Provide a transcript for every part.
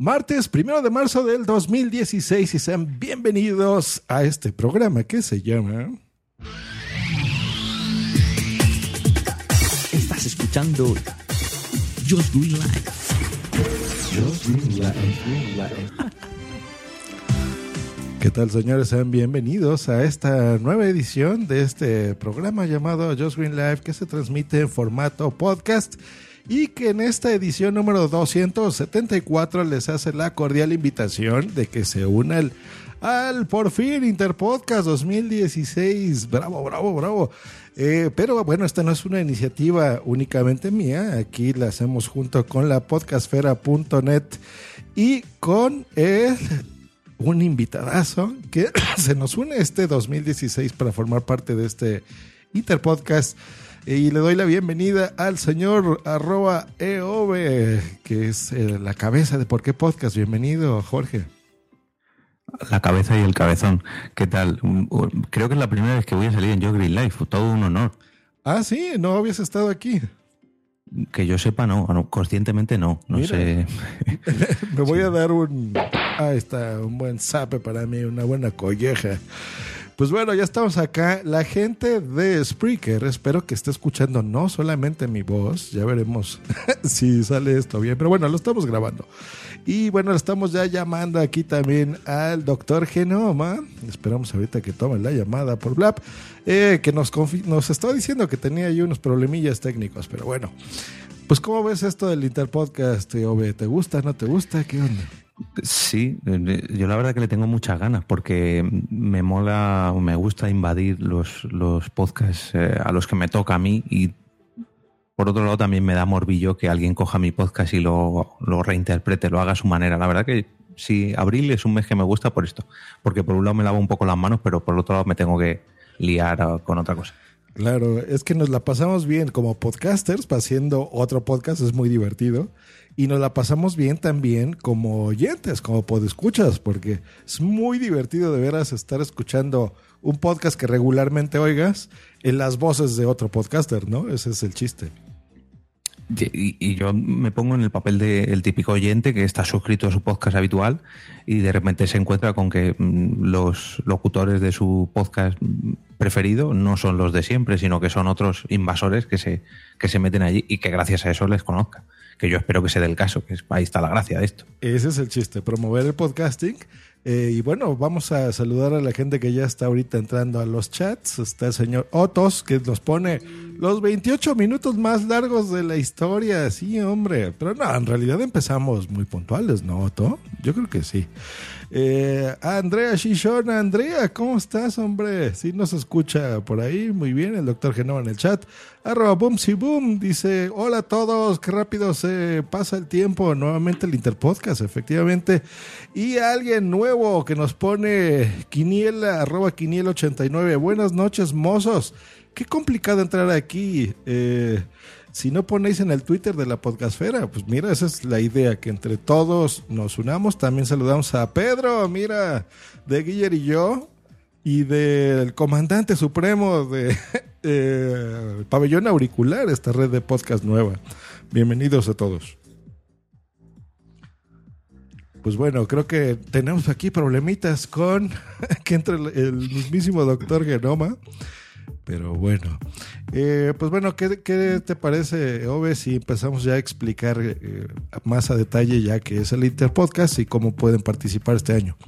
Martes primero de marzo del 2016 y sean bienvenidos a este programa que se llama. Estás escuchando Just Green Life. ¿Qué tal, señores? Sean bienvenidos a esta nueva edición de este programa llamado Just Green Life que se transmite en formato podcast y que en esta edición número 274 les hace la cordial invitación de que se unan al, por fin Interpodcast 2016. Bravo, bravo, bravo. Eh, pero bueno, esta no es una iniciativa únicamente mía. Aquí la hacemos junto con la podcastfera.net y con el, un invitadazo que se nos une este 2016 para formar parte de este Interpodcast. Y le doy la bienvenida al señor arroba EOB, que es eh, la cabeza de Por qué Podcast. Bienvenido, Jorge. La cabeza y el cabezón. ¿Qué tal? Creo que es la primera vez que voy a salir en Yo Green Life. Todo un honor. Ah, sí, no habías estado aquí. Que yo sepa, no. Conscientemente no. No Mira. sé. Me voy a dar un. Ahí está, un buen zape para mí, una buena colleja. Pues bueno, ya estamos acá. La gente de Spreaker, espero que esté escuchando no solamente mi voz, ya veremos si sale esto bien, pero bueno, lo estamos grabando. Y bueno, estamos ya llamando aquí también al doctor Genoma. Esperamos ahorita que tome la llamada por Blap, eh, que nos, nos está diciendo que tenía ahí unos problemillas técnicos, pero bueno. Pues, ¿cómo ves esto del Interpodcast, Ove? ¿Te gusta, no te gusta? ¿Qué onda? Sí, yo la verdad que le tengo muchas ganas porque me mola, me gusta invadir los, los podcasts eh, a los que me toca a mí y por otro lado también me da morbillo que alguien coja mi podcast y lo, lo reinterprete, lo haga a su manera. La verdad que sí, abril es un mes que me gusta por esto, porque por un lado me lavo un poco las manos, pero por otro lado me tengo que liar con otra cosa. Claro, es que nos la pasamos bien como podcasters, haciendo otro podcast es muy divertido. Y nos la pasamos bien también como oyentes, como podescuchas, porque es muy divertido de veras estar escuchando un podcast que regularmente oigas en las voces de otro podcaster, ¿no? Ese es el chiste. Y, yo me pongo en el papel del típico oyente que está suscrito a su podcast habitual y de repente se encuentra con que mm, los locutores de su podcast preferido no son los de siempre, sino que son otros invasores que se, que se meten allí y que gracias a eso les conozca. Que yo espero que se dé el caso, que ahí está la gracia de esto. Ese es el chiste, promover el podcasting. Eh, y bueno, vamos a saludar a la gente que ya está ahorita entrando a los chats. Está el señor Otos, que nos pone los 28 minutos más largos de la historia. Sí, hombre. Pero no, en realidad empezamos muy puntuales, ¿no, Otto? Yo creo que sí. Eh, Andrea Shishona, Andrea, ¿cómo estás, hombre? Sí nos escucha por ahí, muy bien, el doctor Genova en el chat. Arroba boom si boom, dice, hola a todos, qué rápido se pasa el tiempo, nuevamente el Interpodcast, efectivamente. Y alguien nuevo que nos pone Quiniela, arroba Quiniela 89, buenas noches, mozos. Qué complicado entrar aquí. Eh, si no ponéis en el Twitter de la podcastfera, pues mira, esa es la idea, que entre todos nos unamos. También saludamos a Pedro, mira, de Guiller y yo, y del comandante supremo de eh, Pabellón Auricular, esta red de podcast nueva. Bienvenidos a todos. Pues bueno, creo que tenemos aquí problemitas con que entre el, mismísimo doctor Genoma. Pero bueno, eh, pues bueno, ¿qué, ¿qué, te parece, Ove, si empezamos ya a explicar eh, más a detalle ya que es el Interpodcast y cómo pueden participar este año?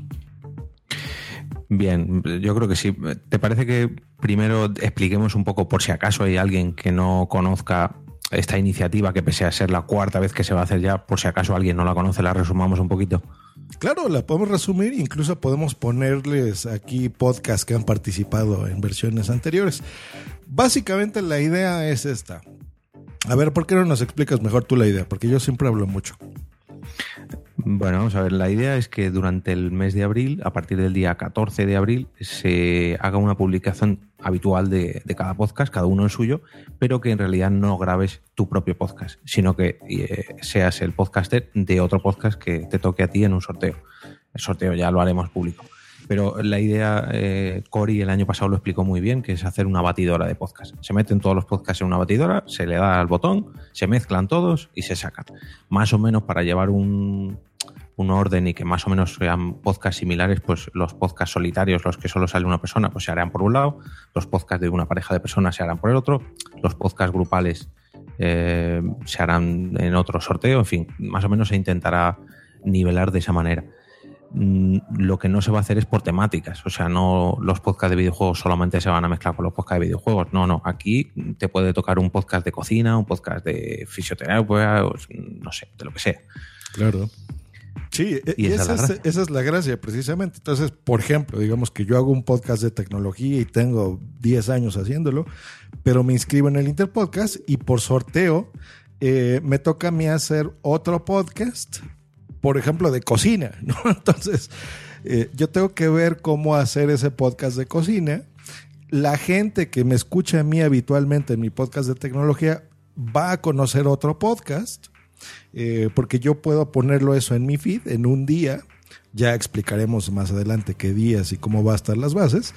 Bien, yo creo que sí. ¿Te parece que primero expliquemos un poco por si acaso hay alguien que no conozca esta iniciativa, que pese a ser la cuarta vez que se va a hacer ya, por si acaso alguien no la conoce, la resumamos un poquito? Claro, la podemos resumir, incluso podemos ponerles aquí podcasts que han participado en versiones anteriores. Básicamente la idea es esta. A ver, ¿por qué no nos explicas mejor tú la idea? Porque yo siempre hablo mucho. Bueno, vamos a ver, la idea es que durante el mes de abril, a partir del día 14 de abril, se haga una publicación habitual de, de cada podcast, cada uno el suyo, pero que en realidad no grabes tu propio podcast, sino que eh, seas el podcaster de otro podcast que te toque a ti en un sorteo. El sorteo ya lo haremos público. Pero la idea, eh, Cory el año pasado lo explicó muy bien, que es hacer una batidora de podcast. Se meten todos los podcasts en una batidora, se le da al botón, se mezclan todos y se sacan. Más o menos para llevar un, un orden y que más o menos sean podcasts similares, pues los podcasts solitarios, los que solo sale una persona, pues se harán por un lado, los podcasts de una pareja de personas se harán por el otro, los podcasts grupales eh, se harán en otro sorteo, en fin, más o menos se intentará nivelar de esa manera. Mm, lo que no se va a hacer es por temáticas, o sea, no los podcasts de videojuegos solamente se van a mezclar con los podcasts de videojuegos, no, no, aquí te puede tocar un podcast de cocina, un podcast de fisioterapia, no sé, de lo que sea. Claro. Sí, y, esa, es esa, es la gracia, precisamente. Entonces, por ejemplo, digamos que yo hago un podcast de tecnología y tengo 10 años haciéndolo, pero me inscribo en el Interpodcast y por sorteo eh, me toca a mí hacer otro podcast, por ejemplo, de cocina, ¿no? Entonces, eh, yo tengo que ver cómo hacer ese podcast de cocina. La gente que me escucha a mí habitualmente en mi podcast de tecnología va a conocer otro podcast eh, porque yo puedo ponerlo eso en mi feed en un día. Ya explicaremos más adelante qué días y cómo va a estar las bases.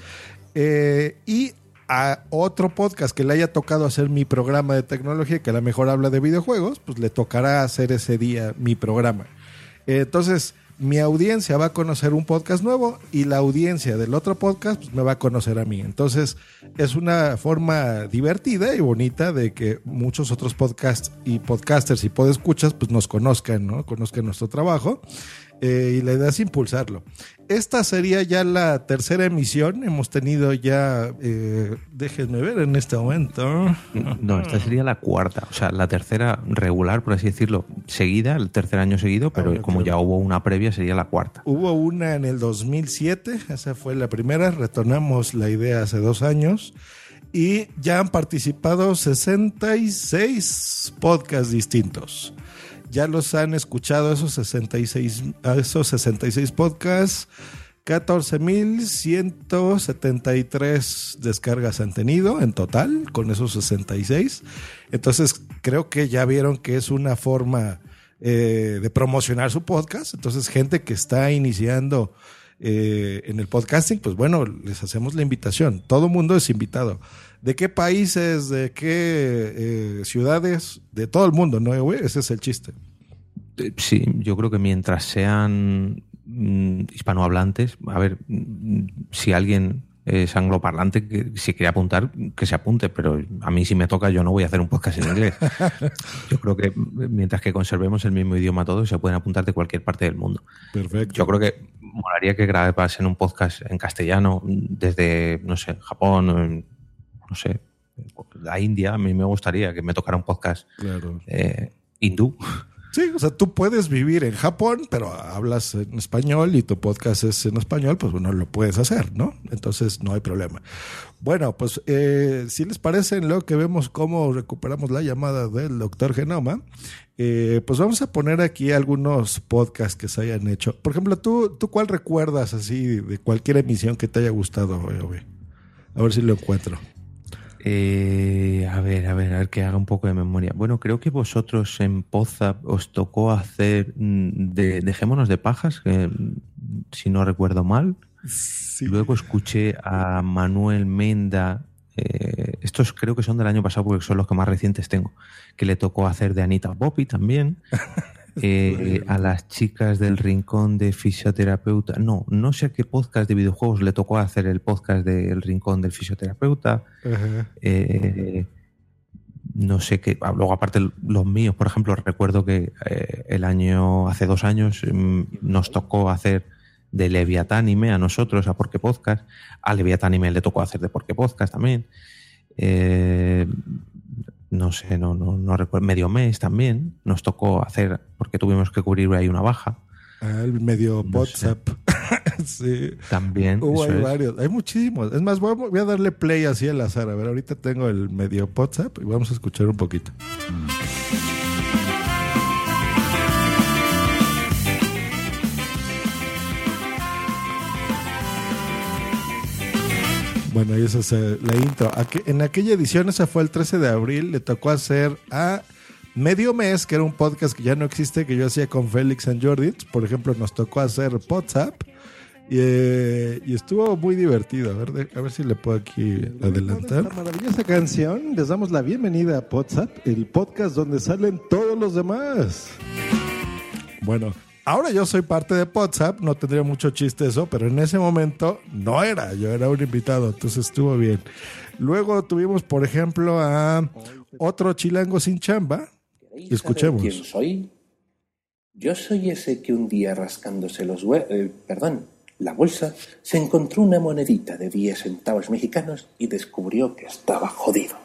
Eh, y a otro podcast que le haya tocado hacer mi programa de tecnología, que a lo mejor habla de videojuegos, pues le tocará hacer ese día mi programa. Entonces, mi audiencia va a conocer un podcast nuevo y la audiencia del otro podcast pues, me va a conocer a mí. Entonces es una forma divertida y bonita de que muchos otros podcasts y podcasters y podescuchas pues nos conozcan, ¿no? Conozcan nuestro trabajo. Eh, y la idea es impulsarlo. Esta sería ya la tercera emisión. Hemos tenido ya, eh, déjenme ver en este momento. No, esta sería la cuarta, o sea, la tercera regular, por así decirlo, seguida, el tercer año seguido, pero como ya hubo una previa, sería la cuarta. Hubo una en el 2007, esa fue la primera, retornamos la idea hace dos años y ya han participado 66 podcasts distintos ya los han escuchado esos 66, esos 66 podcasts. 14.173 descargas han tenido en total con esos 66. Entonces creo que ya vieron que es una forma eh, de promocionar su podcast. Entonces gente que está iniciando eh, en el podcasting, pues bueno, les hacemos la invitación. Todo mundo es invitado. ¿De qué países, de qué eh, ciudades? De todo el mundo, ¿no? Ese es el chiste. Eh, sí, yo creo que mientras sean mm, hispanohablantes, a ver, mm, si alguien es angloparlante, que si quiere apuntar, que se apunte, pero a mí si me toca yo no voy a hacer un podcast en inglés. Yo creo que mientras que conservemos el mismo idioma todos, se pueden apuntar de cualquier parte del mundo. Perfecto. Yo creo que molaría que en un podcast en castellano desde, no sé, Japón, no sé, la India, a mí me gustaría que me tocara un podcast eh, hindú. Sí, o sea, tú puedes vivir en Japón, pero hablas en español y tu podcast es en español, pues bueno, lo puedes hacer, ¿no? Entonces no hay problema. Bueno, pues eh, si les parece en lo que vemos cómo recuperamos la llamada del doctor Genoma, eh, pues vamos a poner aquí algunos podcasts que se hayan hecho. Por ejemplo, ¿tú, ¿tú cuál recuerdas así de cualquier emisión que te haya gustado? A ver si lo encuentro. Eh, a ver, a ver, a ver que haga un poco de memoria. Bueno, creo que vosotros en Poza os tocó hacer mm, de, Dejémonos de pajas, mm, si no recuerdo mal. Luego escuché a Manuel Menda. Eh, estos creo que son del año pasado porque son los que más recientes tengo. Que le tocó hacer de Anita Poppy también. Eh, a las chicas del rincón de fisioterapeuta. No, no sé a qué podcast de videojuegos le tocó hacer el podcast del rincón del fisioterapeuta. Eh, no sé qué. Ah, luego, aparte, los míos, por ejemplo, recuerdo que eh, el año, hace dos años, mm, nos tocó hacer de Leviatánime a nosotros, a Porque Podcast. A Leviatánime le tocó hacer de Porque Podcast también. Eh, no sé, no, no, no recuerdo, medio mes también nos tocó hacer, porque tuvimos que cubrir ahí una baja. Ah, el medio WhatsApp. sí. También. Hubo hay varios, hay muchísimos. Es más, voy a, voy a, darle play así al azar. A ver, ahorita tengo el medio WhatsApp y vamos a escuchar un poquito. Bueno, y esa es eh, la intro. En aquella edición, esa fue el 13 de abril, le tocó hacer a Medio Mes, que era un podcast que ya no existe, que yo hacía con Félix and Jordi. Por ejemplo, nos tocó hacer WhatsApp. Eh, y, estuvo muy divertido. A ver, a ver si le puedo aquí adelantar. Esta maravillosa canción. Les damos la bienvenida a WhatsApp, el podcast donde salen todos los demás. Bueno, Ahora yo soy parte de WhatsApp, no tendría mucho chiste eso, pero en ese momento no era, yo era un invitado, entonces estuvo bien. Luego tuvimos, por ejemplo, a otro chilango sin chamba. Escuchemos. ¿Quién soy? Yo soy ese que un día rascándose los hue eh, perdón, la bolsa, se encontró una monedita de 10 centavos mexicanos y descubrió que estaba jodido.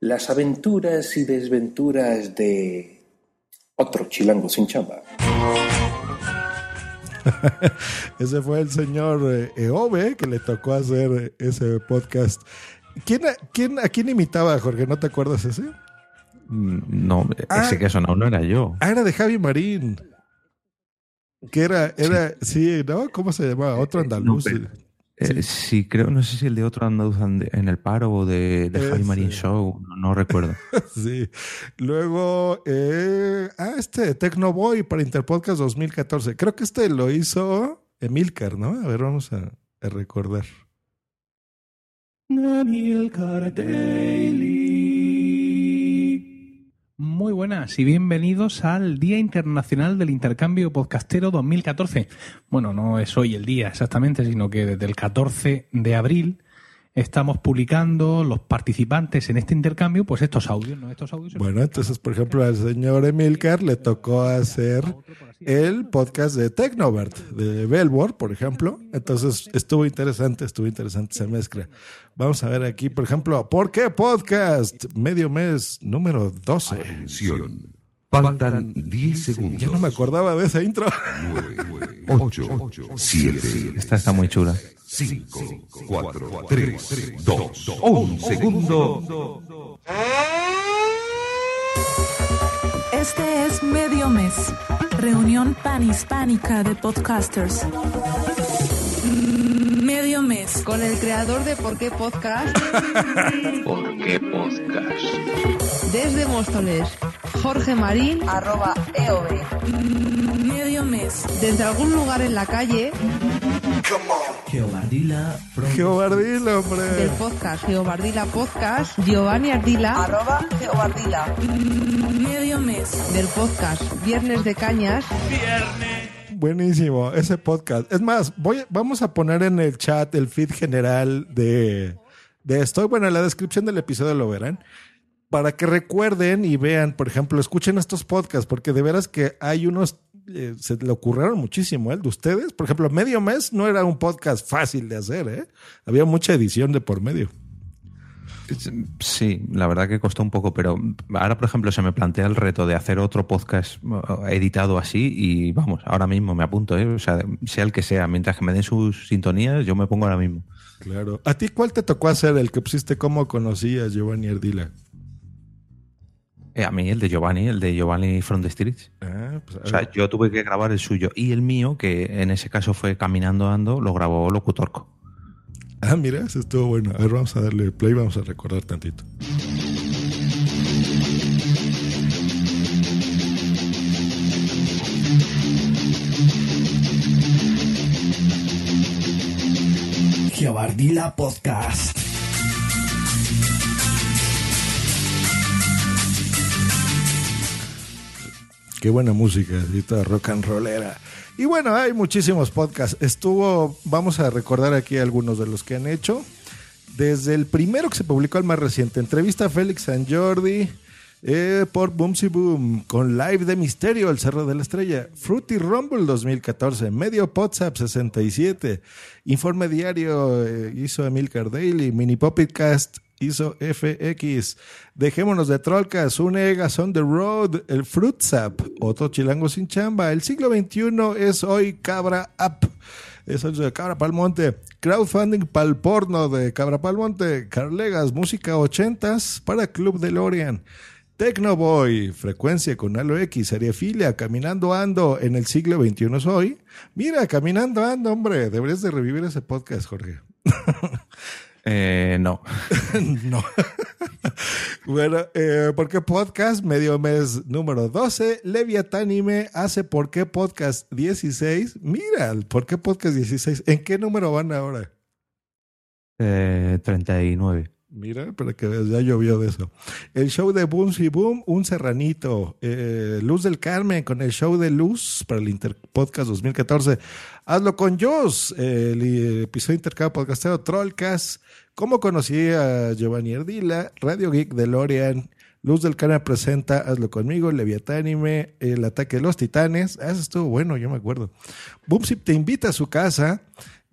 Las aventuras y desventuras de otro chilango sin chamba. ese fue el señor eh, Eove que le tocó hacer ese podcast. ¿Quién, quién, ¿A quién imitaba, Jorge? ¿No te acuerdas ese? Mm, No, Ah. ese que sonó no era yo. Ah, era de Javi Marín. Que era, era, sí, ¿no? ¿Cómo se llamaba? Otro andaluz. No, pero- Eh, sí, creo, no sé si el de otro andaluz en el paro o de, de Javi. Marín Show, no, no recuerdo. Sí. Luego, eh, ah, este, Tecnoboy para Interpodcast 2014. Creo que este lo hizo Emilcar, ¿no? A ver, vamos a, a recordar. Muy buenas y bienvenidos al Día Internacional del Intercambio Podcastero 2014. Bueno, no es hoy el día exactamente, sino que desde el 14 de abril estamos publicando los participantes en este intercambio, pues estos audios, ¿no? Estos audios. Bueno, entonces, por ejemplo, al señor Emilcar le tocó hacer el podcast de Tecnovert, de Bellboard, por ejemplo. Entonces, estuvo interesante, estuvo interesante esa mezcla. Vamos a ver aquí, por ejemplo, ¿por qué podcast? Medio mes número 12. Atención. Faltan 10 segundos. Ya no me acordaba de esa intro. 8, 7, Esta está muy chula. 5, 4, 3, 2, 1 segundo. Este es Medio Mes, reunión panhispánica de podcasters. Medio Mes, con el creador de Por qué Podcast ¿Por qué podcast? desde Móstoles, Jorge Marín, arroba EOB. Medio Mes, Desde algún lugar en la calle Geobardila from Geobardil, del hombre. podcast Geobardila Podcast, Giovanni Ardila, arroba Geobardila. Medio Mes, Del podcast Viernes de Cañas, Buenísimo, ese podcast. Es más, voy, vamos a poner en el chat el feed general de, de esto. Bueno, en la descripción del episodio lo verán. Para que recuerden y vean, por ejemplo, escuchen estos podcasts, porque de veras que hay unos, eh, se le ocurrieron muchísimo, ¿eh? El de ustedes. Por ejemplo, Medio Mes no era un podcast fácil de hacer, ¿eh? Había mucha edición de por medio. Sí, la verdad que costó un poco, pero ahora, por ejemplo, se me plantea el reto de hacer otro podcast eh, editado así y vamos, ahora mismo me apunto, ¿eh? o sea, sea el que sea, mientras que me den sus sintonías, yo me pongo ahora mismo. Claro. ¿A ti cuál te tocó hacer el que pusiste cómo conocías Giovanni Ardila? Eh, a mí el de Giovanni, el de Giovanni from the Streets. Ah, pues, O sea, ver. yo tuve que grabar el suyo y el mío, que en ese caso fue Caminando Ando, lo grabó Locutorco. Ah, mira, eso estuvo bueno. A ver, vamos a darle play, vamos a recordar tantito. Geobardila Podcast. Qué buena música, así toda rock and rollera. Y bueno, hay muchísimos podcasts. Estuvo, vamos a recordar aquí algunos de los que han hecho. Desde el primero que se publicó al más reciente, entrevista a Félix San Jordi eh, por Boomsy Boom, con Live de Misterio, El Cerro de la Estrella, Fruity Rumble 2014, Medio WhatsApp 67, Informe Diario eh, hizo Emilcar Daily, Mini Cast hizo FX, Dejémonos de Trollcast, Unegas on the Road, el Fruit Zap, otro chilango sin chamba, el siglo XXI es hoy Cabra App. Eso es de Cabra Palmonte. Crowdfunding pal porno de Cabra Palmonte. Carlegas, música ochentas para Club DeLorean. Tecnoboy, frecuencia con Halo X, Seriefilia, Caminando Ando en el siglo XXI es hoy. Mira, Caminando Ando, hombre, deberías de revivir ese podcast, Jorge. Eh, no. no. bueno, eh, ¿por qué podcast? Medio mes número 12. Leviatánime hace ¿Por qué podcast 16? Mira, el ¿por qué podcast 16? ¿En qué número van ahora? Eh, 39. Mira, para que ya llovió de eso. El show de Boom y Boom, un serranito. Eh, Luz del Carmen con el show de Luz para el Interpodcast 2014. Hazlo con Joss, el episodio intercambio podcastero Trollcast. ¿Cómo conocí a Giovanni Erdila? Radio Geek de Lorian. Luz del Carmen presenta Hazlo conmigo, Leviatánime, El ataque de los titanes. Ah, eso estuvo bueno, yo me acuerdo. Boomsip te invita a su casa.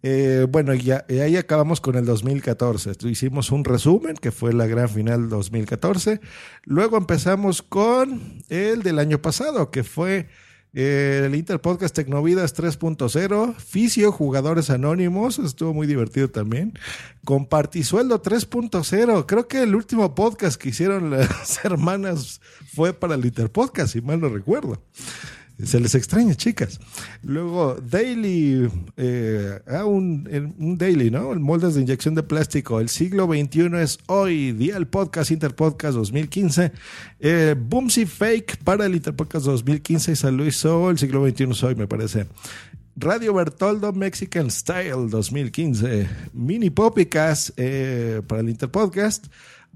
Eh, bueno, ya, y ahí acabamos con el 2014. Hicimos un resumen, que fue la gran final 2014. Luego empezamos con el del año pasado, que fue eh, el Interpodcast Tecnovidas 3.0, Fisio, Jugadores Anónimos, estuvo muy divertido también. Compartisueldo 3.0, creo que el último podcast que hicieron las hermanas fue para el Interpodcast, si mal no recuerdo. Se les extraña, chicas. Luego, Daily, eh, ah, un, el- un Daily, ¿no? El moldes de inyección de plástico. El siglo XXI es hoy, día del podcast, Interpodcast 2015. Eh, Boomsy Fake para el Interpodcast 2015 y San Luis Sol, el siglo XXI es hoy, me parece. Radio Bertoldo Mexican Style 2015. Mini Popicas eh, para el Interpodcast.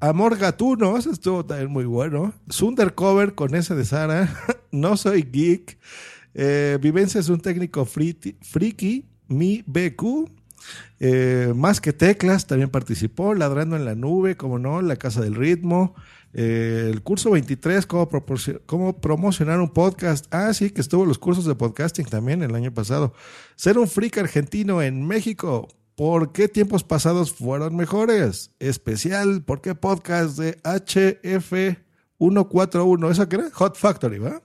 Amor Gatuno, ese estuvo también muy bueno. Sundercover con ese de Sara. no soy geek. Eh, Vivencias de un técnico friki. Mi BQ. Eh, más que teclas también participó. Ladrando en la nube, como no. La Casa del Ritmo. Eh, el curso 23, cómo, cómo promocionar un podcast. Ah, sí, que estuvo los cursos de podcasting también el año pasado. Ser un freak argentino en México. ¿Por qué tiempos pasados fueron mejores? Especial, ¿por qué podcast de HF141? ¿Eso qué era? Hot Factory, ¿va?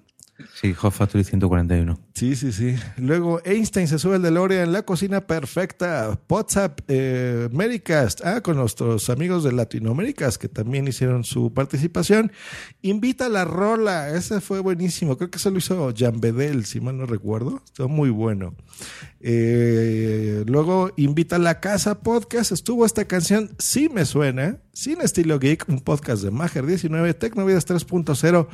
Sí, Hot Factory 141. Sí, sí, sí. Luego Einstein se sube el DeLorean la cocina perfecta. WhatsApp, eh, Americast, ah, con nuestros amigos de Latinoaméricas que también hicieron su participación. Invita a la rola, ese fue buenísimo. Creo que se lo hizo Jan Bedel, si mal no recuerdo. Estuvo muy bueno. Eh, luego invita a la casa podcast. Estuvo esta canción, sí me suena, sin estilo geek, un podcast de Mager 19, Tecnovidas 3.0,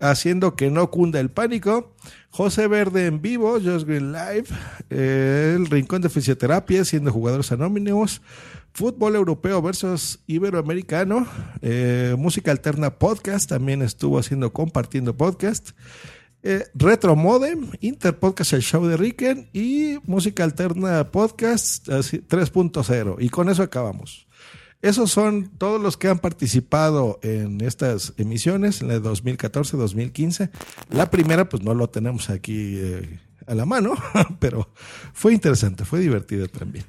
haciendo que no cunda el pánico. José Verde en vivo, Just Green Live, eh, el Rincón de Fisioterapia, siendo jugadores anónimos, Fútbol Europeo versus Iberoamericano, eh, Música Alterna Podcast, también estuvo haciendo compartiendo podcast. Eh, Retro Modem, Interpodcast El Show de Ricken y Música Alterna Podcast así, 3.0. Y con eso acabamos. Esos son todos los que han participado en estas emisiones, en la de 2014-2015. La primera, pues no lo tenemos aquí eh, a la mano, pero fue interesante, fue divertido también.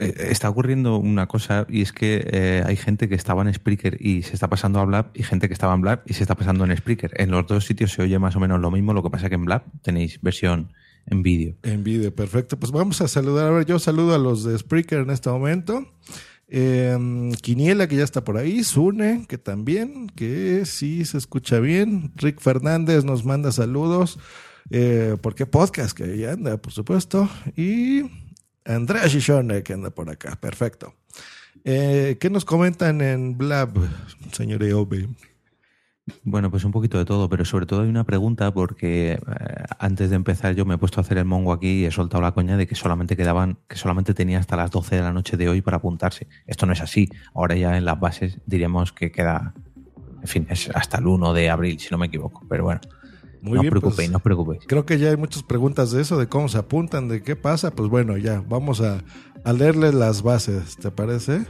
Eh, Está ocurriendo una cosa y es que eh, hay gente que estaba en Spreaker y se está pasando a Blab y gente que estaba en Blab y se está pasando en Spreaker. En los dos sitios se oye más o menos lo mismo, lo que pasa que en Blab tenéis versión en vídeo. En vídeo, perfecto. Pues vamos a saludar. A ver, yo saludo a los de Spreaker en este momento. Eh, Quiniela, que ya está por ahí. Sune, que también, que sí se escucha bien. Rick Fernández nos manda saludos. Eh, ¿Por qué podcast? Que ya anda, por supuesto. Y Andrea Shishone, que anda por acá. Perfecto. Eh, ¿Qué nos comentan en Blab, señor Eobe? Bueno, pues un poquito de todo, pero sobre todo hay una pregunta porque eh, antes de empezar yo me he puesto a hacer el mongo aquí y he soltado la coña de que solamente quedaban, que solamente tenía hasta las 12 de la noche de hoy para apuntarse. Esto no es así. Ahora ya en las bases diríamos que queda, en fin, es hasta el 1 de abril, si no me equivoco. Pero bueno, Muy no os bien, preocupéis, pues, no os preocupéis. Creo que ya hay muchas preguntas de eso, de cómo se apuntan, de qué pasa. Pues bueno, ya vamos a, a leerles las bases, ¿te parece?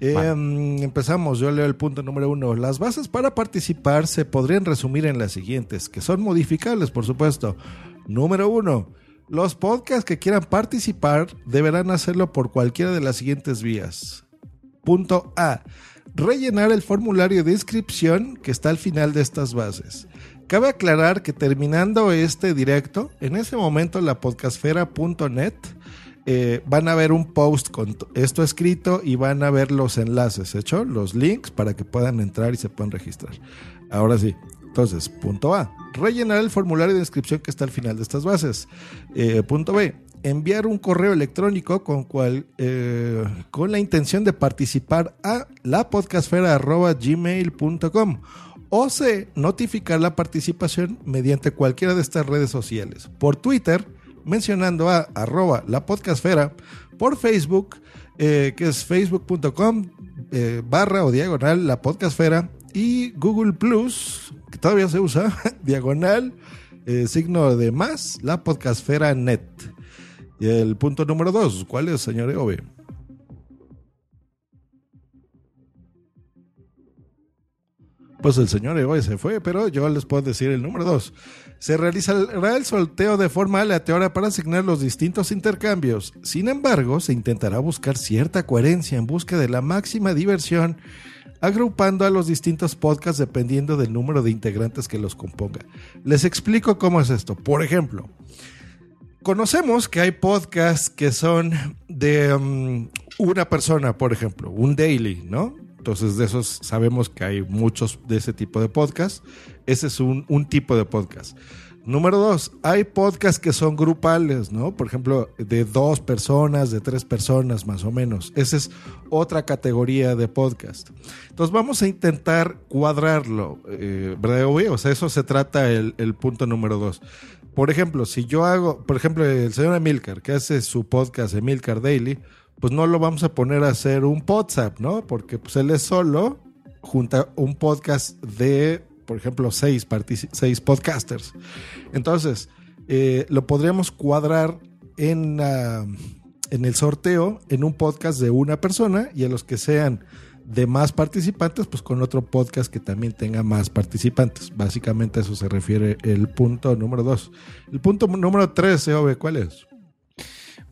Mm, empezamos, yo leo el punto número uno. Las bases para participar se podrían resumir en las siguientes, que son modificables, por supuesto. Número uno, los podcasts que quieran participar deberán hacerlo por cualquiera de las siguientes vías. Punto A. Rellenar el formulario de inscripción que está al final de estas bases. Cabe aclarar que terminando este directo, en ese momento la podcastfera.net eh, van a ver un post con esto escrito y van a ver los enlaces, ¿hecho? Los links para que puedan entrar y se puedan registrar. Ahora sí. Entonces, punto A, rellenar el formulario de inscripción que está al final de estas bases. Eh, punto B, enviar un correo electrónico con, cual, eh, con la intención de participar a lapodcastfera.gmail.com o C, notificar la participación mediante cualquiera de estas redes sociales. Por Twitter, mencionando a arroba la podcastfera, por Facebook, eh, que es facebook.com eh, barra o diagonal la podcastfera y Google Plus, que todavía se usa, diagonal, eh, signo de más, la podcastfera net. Y el punto número dos, ¿cuál es, señor Eove? Pues el señor Egoy se fue, pero yo les puedo decir el número dos. Se realizará el sorteo de forma aleatoria para asignar los distintos intercambios. Sin embargo, se intentará buscar cierta coherencia en busca de la máxima diversión, agrupando a los distintos podcasts dependiendo del número de integrantes que los componga. Les explico cómo es esto. Por ejemplo, conocemos que hay podcasts que son de um, una persona, por ejemplo, un daily, ¿no? Entonces, de esos sabemos que hay muchos de ese tipo de podcast. Ese es un, un tipo de podcast. Número dos, hay podcasts que son grupales, ¿no? Por ejemplo, de dos personas, de tres personas más o menos. Esa es otra categoría de podcast. Entonces vamos a intentar cuadrarlo, eh, ¿verdad? O sea, eso se trata el, el punto número dos. Por ejemplo, si yo hago, por ejemplo, el señor Emilcar, que hace su podcast Emilcar Daily, pues no lo vamos a poner a hacer un WhatsApp, ¿no? Porque pues él es solo, junta un podcast de, por ejemplo, seis, seis podcasters. Entonces, eh, lo podríamos cuadrar en, uh, en el sorteo en un podcast de una persona y a los que sean de más participantes, pues con otro podcast que también tenga más participantes. Básicamente a eso se refiere el punto número dos. El punto número tres, Eove, ¿cuál es?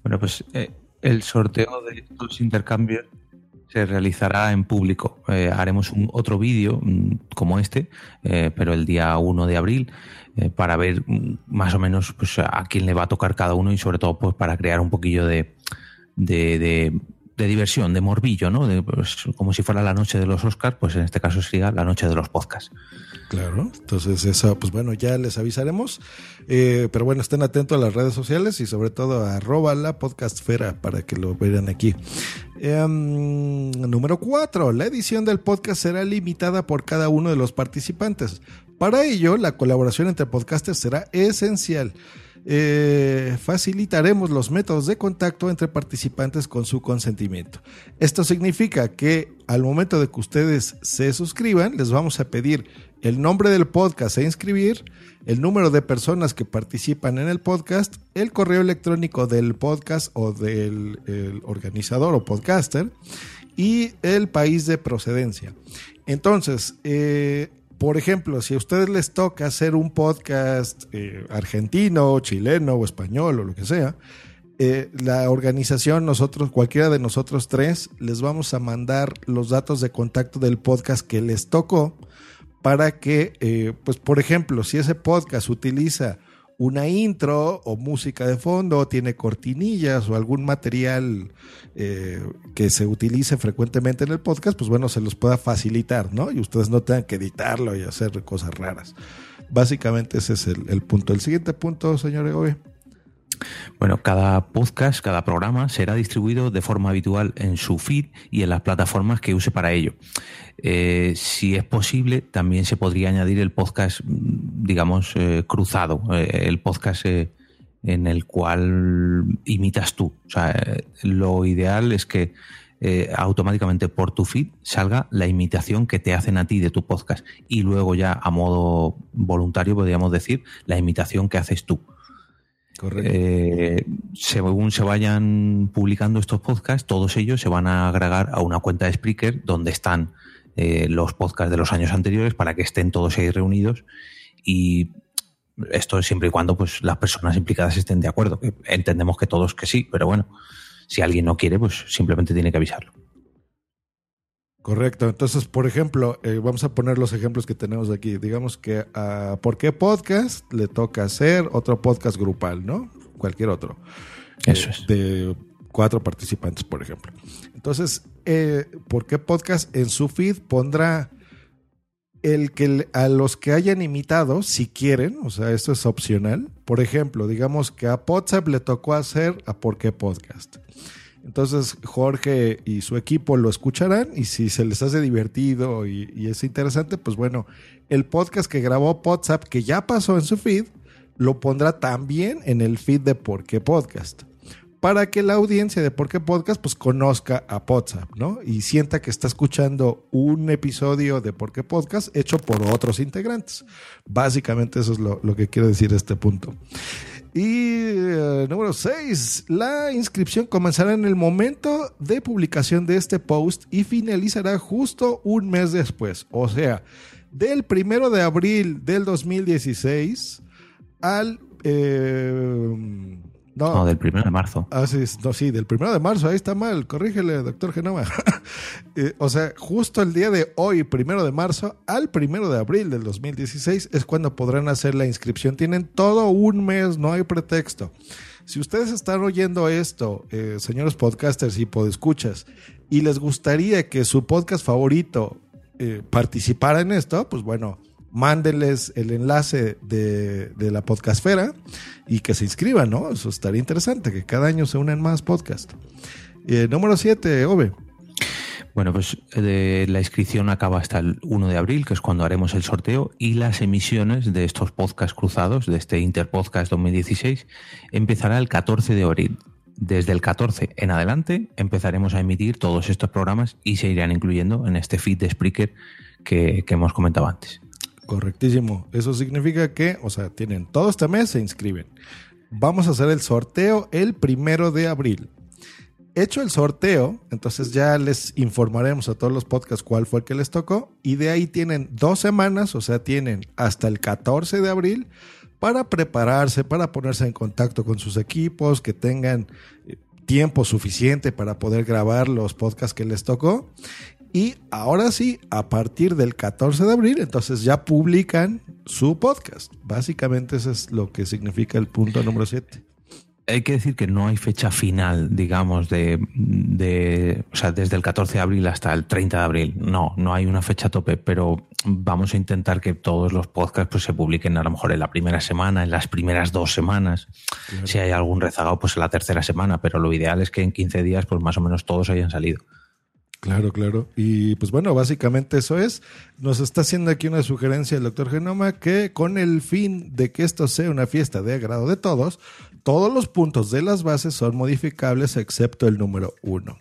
Bueno, pues eh, el sorteo de estos intercambios se realizará en público. Eh, haremos un otro vídeo mm, como este, eh, pero el día 1 de abril, eh, para ver mm, más o menos pues, a quién le va a tocar cada uno y sobre todo pues, para crear un poquillo de, de diversión, de morbillo, ¿no? De, pues, como si fuera la noche de los Oscars, pues en este caso sería la noche de los podcasts. Claro, entonces eso, pues bueno, ya les avisaremos. Eh, pero bueno, estén atentos a las redes sociales y sobre todo a arroba la podcastfera para que lo vean aquí. Eh, número cuatro, la edición del podcast será limitada por cada uno de los participantes. Para ello, la colaboración entre podcasters será esencial. Eh, facilitaremos los métodos de contacto entre participantes con su consentimiento. Esto significa que al momento de que ustedes se suscriban, les vamos a pedir el nombre del podcast a inscribir, el número de personas que participan en el podcast, el correo electrónico del podcast o del el organizador o podcaster y el país de procedencia. Entonces, eh, por ejemplo, si a ustedes les toca hacer un podcast eh, argentino, chileno o español o lo que sea, eh, la organización, nosotros, cualquiera de nosotros tres, les vamos a mandar los datos de contacto del podcast que les tocó para que, eh, pues por ejemplo, si ese podcast utiliza una intro o música de fondo, tiene cortinillas o algún material eh, que se utilice frecuentemente en el podcast, pues bueno, se los pueda facilitar, ¿no? Y ustedes no tengan que editarlo y hacer cosas raras. Básicamente ese es el, el punto. El siguiente punto, señor Egoe. Bueno, cada podcast, cada programa será distribuido de forma habitual en su feed y en las plataformas que use para ello. Eh, si es posible, también se podría añadir el podcast, digamos, eh, cruzado, eh, el podcast en el cual imitas tú. O sea, lo ideal es que automáticamente por tu feed salga la imitación que te hacen a ti de tu podcast y luego ya a modo voluntario podríamos decir la imitación que haces tú. Correcto. Eh, según se vayan publicando estos podcasts, todos ellos se van a agregar a una cuenta de Spreaker donde están eh, los podcasts de los años anteriores para que estén todos ahí reunidos y esto siempre y cuando pues las personas implicadas estén de acuerdo. Entendemos que todos que sí, pero bueno, si alguien no quiere, pues simplemente tiene que avisarlo. Correcto. Entonces, por ejemplo, eh, vamos a poner los ejemplos que tenemos aquí. Digamos que a ¿Por qué podcast? le toca hacer otro podcast grupal, ¿no? Cualquier otro. Eso Eh, es. De cuatro participantes, por ejemplo. Entonces, eh, ¿por qué podcast? En su feed pondrá el que a los que hayan imitado, si quieren, o sea, esto es opcional. Por ejemplo, digamos que a WhatsApp le tocó hacer a ¿Por qué podcast? Entonces Jorge y su equipo lo escucharán y si se les hace divertido y, es interesante, pues bueno, el podcast que grabó WhatsApp, que ya pasó en su feed, lo pondrá también en el feed de Por qué Podcast. para que la audiencia de Por qué Podcast pues conozca a WhatsApp, ¿no? Y sienta que está escuchando un episodio de Por qué Podcast hecho por otros integrantes. Básicamente eso es lo, lo que quiero decir a este punto. Y eh, número 6, la inscripción comenzará en el momento de publicación de este post y finalizará justo un mes después. O sea, del primero de abril del 2016 al... eh, no, No, del 1 de marzo. Ah, sí, no, sí, del primero de marzo, ahí está mal, corrígele, doctor Genoma. Eh, o sea, justo el día de hoy, primero de marzo, al primero de abril del 2016 es cuando podrán hacer la inscripción. Tienen todo un mes, no hay pretexto. Si ustedes están oyendo esto, eh, señores podcasters y podescuchas, y les gustaría que su podcast favorito eh, participara en esto, pues bueno, mándenles el enlace de, de la podcastfera y que se inscriban, ¿no? Eso estaría interesante, que cada año se unen más podcasts. Eh, número 7, Ove. Bueno, pues eh, la inscripción acaba hasta el 1 de abril, que es cuando haremos el sorteo, y las emisiones de estos podcasts cruzados, de este Interpodcast 2016, empezará el 14 de abril. Desde el 14 en adelante empezaremos a emitir todos estos programas y se irán incluyendo en este feed de Spreaker que, que hemos comentado antes. Correctísimo. Eso significa que, o sea, tienen todo este mes, se inscriben. Vamos a hacer el sorteo el primero de abril. Hecho el sorteo, entonces ya les informaremos a todos los podcasts cuál fue el que les tocó. Y de ahí tienen dos semanas, o sea, tienen hasta el 14 de abril para prepararse, para ponerse en contacto con sus equipos, que tengan eh, tiempo suficiente para poder grabar los podcasts que les tocó. Y ahora sí, a partir del 14 de abril, entonces ya publican su podcast. Básicamente eso es lo que significa el punto número 7. Hay que decir que no hay fecha final, digamos, de, de, o sea, desde el 14 de abril hasta el 30 de abril. No, no hay una fecha tope, pero vamos a intentar que todos los podcasts pues, se publiquen a lo mejor en la primera semana, en las primeras dos semanas. Si hay algún rezagado, pues en la tercera semana, pero lo ideal es que en 15 días, pues más o menos todos hayan salido. Claro, claro. Y pues bueno, básicamente eso es. Nos está haciendo aquí una sugerencia el doctor Genoma que con el fin de que esto sea una fiesta de agrado de todos, todos los puntos de las bases son modificables excepto el número uno.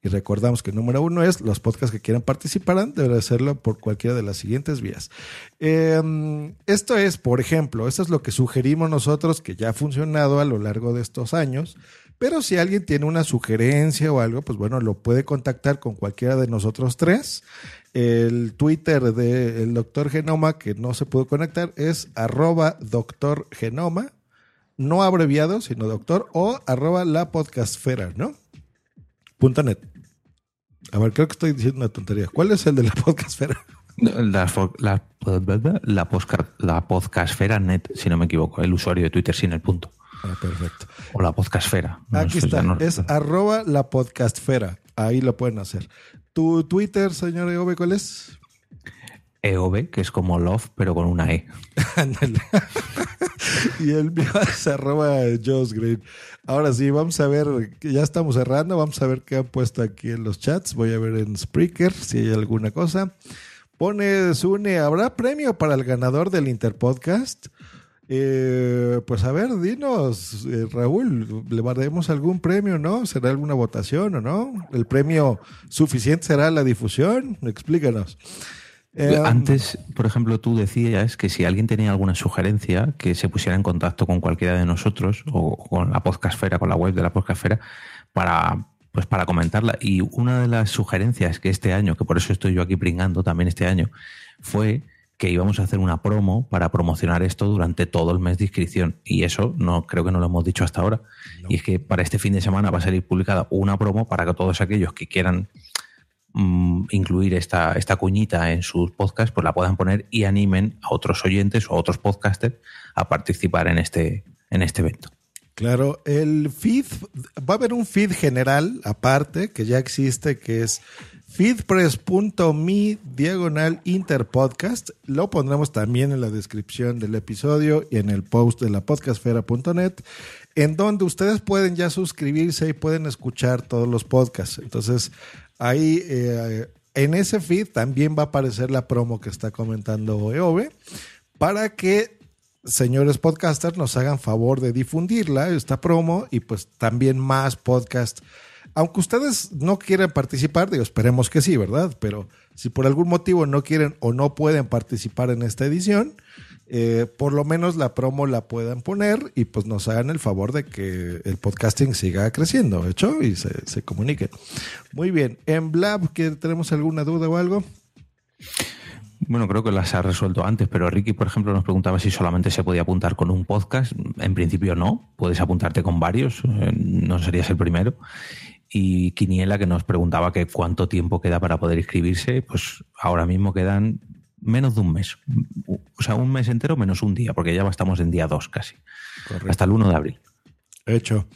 Y recordamos que el número uno es los podcasts que quieran participar, deberán hacerlo por cualquiera de las siguientes vías. Eh, esto es, por ejemplo, esto es lo que sugerimos nosotros que ya ha funcionado a lo largo de estos años. Pero si alguien tiene una sugerencia o algo, pues bueno, lo puede contactar con cualquiera de nosotros tres. El Twitter del doctor Genoma, que no se pudo conectar, es arroba doctor Genoma, no abreviado, sino doctor, o arroba la podcastfera, ¿no? Punto net. A ver, creo que estoy diciendo una tontería. ¿Cuál es el de la podcastfera? La, la, la, la podcastfera net, si no me equivoco, el usuario de Twitter sin el punto. Ah, perfecto. O la podcastfera. No, Aquí está, no es arroba la podcastfera. Ahí lo pueden hacer. ¿Tu Twitter, señor Eove, cuál es? EOB, que es como love, pero con una E. Y el mío es arroba Green. Ahora sí, vamos a ver, ya estamos cerrando, vamos a ver qué han puesto aquí en los chats. Voy a ver en Spreaker si hay alguna cosa. Pone Sune, ¿habrá premio para el ganador del Interpodcast? Eh, pues a ver, dinos, eh, Raúl, ¿le daremos algún premio, no? ¿Será alguna votación o no? ¿El premio suficiente será la difusión? Explícanos. Eh, Antes, por ejemplo, tú decías que si alguien tenía alguna sugerencia, que se pusiera en contacto con cualquiera de nosotros o con la podcastfera, con la web de la podcastfera, para, pues para comentarla. Y una de las sugerencias que este año, que por eso estoy yo aquí pringando también este año, fue que íbamos a hacer una promo para promocionar esto durante todo el mes de inscripción. Y eso no creo que no lo hemos dicho hasta ahora. Y es que para este fin de semana va a salir publicada una promo para que todos aquellos que quieran mm, incluir esta, esta cuñita en sus podcasts, pues la puedan poner y animen a otros oyentes o a otros podcasters a participar en este, en este evento. Claro, el feed, va a haber un feed general aparte que ya existe, que es feedpress.me diagonal interpodcast. Lo pondremos también en la descripción del episodio y en el post de la podcastfera.net, en donde ustedes pueden ya suscribirse y pueden escuchar todos los podcasts. Entonces, ahí eh, en ese feed también va a aparecer la promo que está comentando Eove para que señores podcasters, nos hagan favor de difundirla, esta promo, y pues también más podcast. Aunque ustedes no quieran participar, digo, esperemos que sí, ¿verdad? Pero si por algún motivo no quieren o no pueden participar en esta edición, eh, por lo menos la promo la puedan poner y pues nos hagan el favor de que el podcasting siga creciendo, ¿hecho? Y se, se comuniquen. Muy bien. En Blab, ¿que ¿tenemos alguna duda o algo? Bueno, creo que las ha resuelto antes, pero Ricky, por ejemplo, nos preguntaba si solamente se podía apuntar con un podcast. En principio no, puedes apuntarte con varios, eh, no serías el primero. Y Quiniela, que nos preguntaba que cuánto tiempo queda para poder inscribirse, pues ahora mismo quedan menos de un mes. O sea, un mes entero menos un día, porque ya estamos en día 2 casi. Hasta el 1 de abril. Hecho.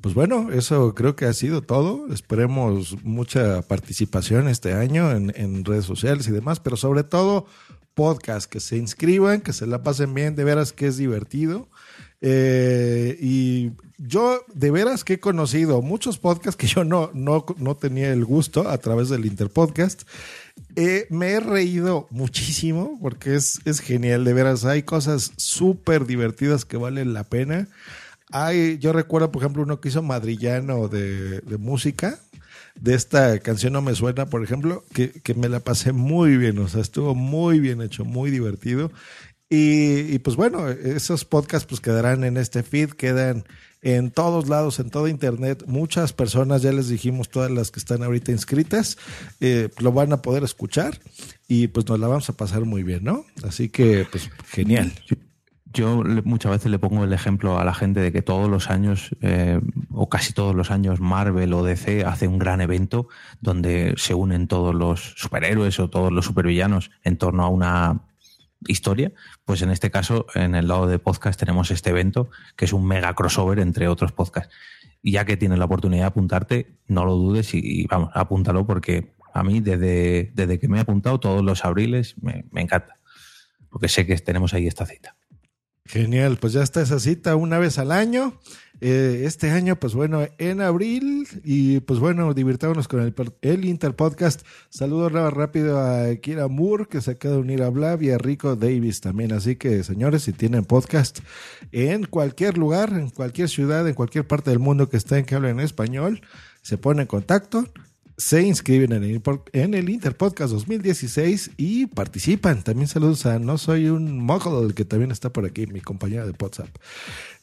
Pues bueno, eso creo que ha sido todo. Esperemos mucha participación este año en, en redes sociales y demás, pero sobre todo podcast, que se inscriban, que se la pasen bien, de veras que es divertido. Eh, y yo de veras que he conocido muchos podcasts que yo no, no, no tenía el gusto a través del Interpodcast. Eh, me he reído muchísimo porque es, es genial, de veras. Hay cosas súper divertidas que valen la pena. Hay, yo recuerdo, por ejemplo, uno que hizo Madrillano de, de música, de esta canción No Me Suena, por ejemplo, que, que, me la pasé muy bien, o sea, estuvo muy bien hecho, muy divertido. Y, pues bueno, esos podcasts pues quedarán en este feed, quedan en todos lados, en todo internet. Muchas personas, ya les dijimos, todas las que están ahorita inscritas, eh, lo van a poder escuchar y pues nos la vamos a pasar muy bien, ¿no? Así que pues genial. Yo muchas veces le pongo el ejemplo a la gente de que todos los años, eh, o casi todos los años, Marvel o DC hace un gran evento donde se unen todos los superhéroes o todos los supervillanos en torno a una historia. Pues en este caso, en el lado de podcast tenemos este evento que es un mega crossover entre otros podcasts. Y ya que tienes la oportunidad de apuntarte, no lo dudes y, vamos, apúntalo porque a mí desde, desde que me he apuntado todos los abriles me, me encanta. Porque sé que tenemos ahí esta cita. Genial, pues ya está esa cita una vez al año. Eh, este año, pues bueno, en abril. Y pues bueno, divirtámonos con el, el Interpodcast. Saludos rápido a Kira Moore, que se acaba de unir a Blab, y a Rico Davis también. Así que, señores, si tienen podcast en cualquier lugar, en cualquier ciudad, en cualquier parte del mundo que estén que hablen español, se ponen en contacto se inscriben en el, en el Interpodcast 2016 y participan. También saludos a No Soy un Mogul, que también está por aquí, mi compañera de WhatsApp.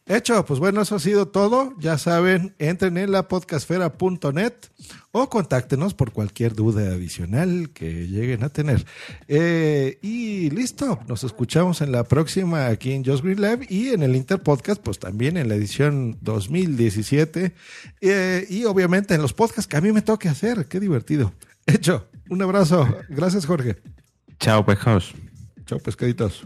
Hecho, pues bueno, eso ha sido todo. Ya saben, entren en la podcastfera.net o contáctenos por cualquier duda adicional que lleguen a tener. Eh, y listo, nos escuchamos en la próxima aquí en Just Green Lab y en el Interpodcast, pues también en la edición 2017 eh, y obviamente en los podcasts que a mí me toque hacer. Qué divertido. Hecho, un abrazo. Gracias, Jorge. Chao, pescados. Chao, pescaditos.